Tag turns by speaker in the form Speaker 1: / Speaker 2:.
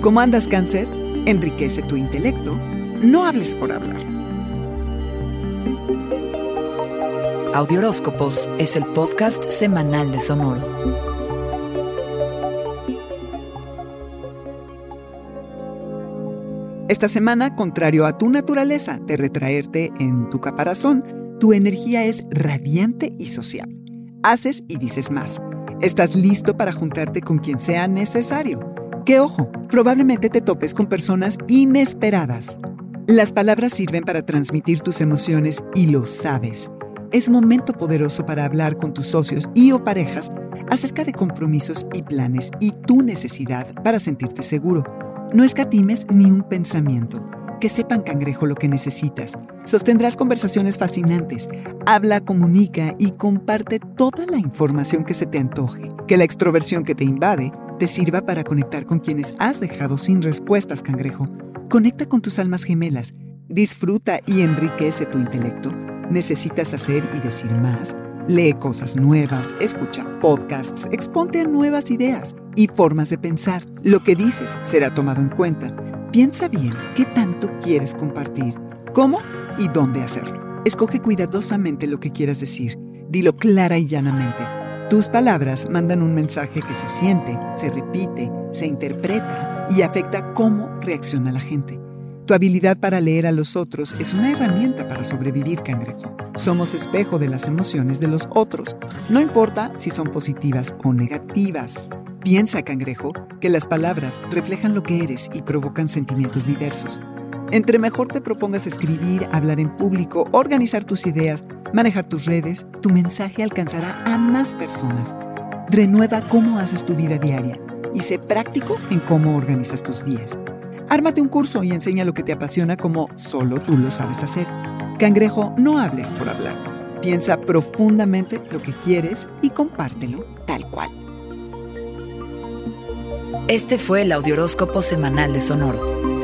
Speaker 1: ¿Cómo andas, cáncer? Enriquece tu intelecto. No hables por hablar.
Speaker 2: Audioróscopos es el podcast semanal de Sonoro.
Speaker 1: Esta semana, contrario a tu naturaleza de retraerte en tu caparazón, tu energía es radiante y sociable. Haces y dices más. Estás listo para juntarte con quien sea necesario que ojo, probablemente te topes con personas inesperadas. Las palabras sirven para transmitir tus emociones y lo sabes. Es momento poderoso para hablar con tus socios y o parejas acerca de compromisos y planes y tu necesidad para sentirte seguro. No escatimes ni un pensamiento. Que sepan, cangrejo, lo que necesitas. Sostendrás conversaciones fascinantes. Habla, comunica y comparte toda la información que se te antoje. Que la extroversión que te invade te sirva para conectar con quienes has dejado sin respuestas, cangrejo. Conecta con tus almas gemelas, disfruta y enriquece tu intelecto. Necesitas hacer y decir más. Lee cosas nuevas, escucha podcasts, exponte a nuevas ideas y formas de pensar. Lo que dices será tomado en cuenta. Piensa bien qué tanto quieres compartir, cómo y dónde hacerlo. Escoge cuidadosamente lo que quieras decir. Dilo clara y llanamente tus palabras mandan un mensaje que se siente, se repite, se interpreta y afecta cómo reacciona la gente. Tu habilidad para leer a los otros es una herramienta para sobrevivir, cangrejo. Somos espejo de las emociones de los otros, no importa si son positivas o negativas. Piensa, cangrejo, que las palabras reflejan lo que eres y provocan sentimientos diversos. Entre mejor te propongas escribir, hablar en público, organizar tus ideas, manejar tus redes, tu mensaje alcanzará a más personas. Renueva cómo haces tu vida diaria y sé práctico en cómo organizas tus días. Ármate un curso y enseña lo que te apasiona como solo tú lo sabes hacer. Cangrejo, no hables por hablar. Piensa profundamente lo que quieres y compártelo tal cual.
Speaker 2: Este fue el Audioróscopo Semanal de Sonoro.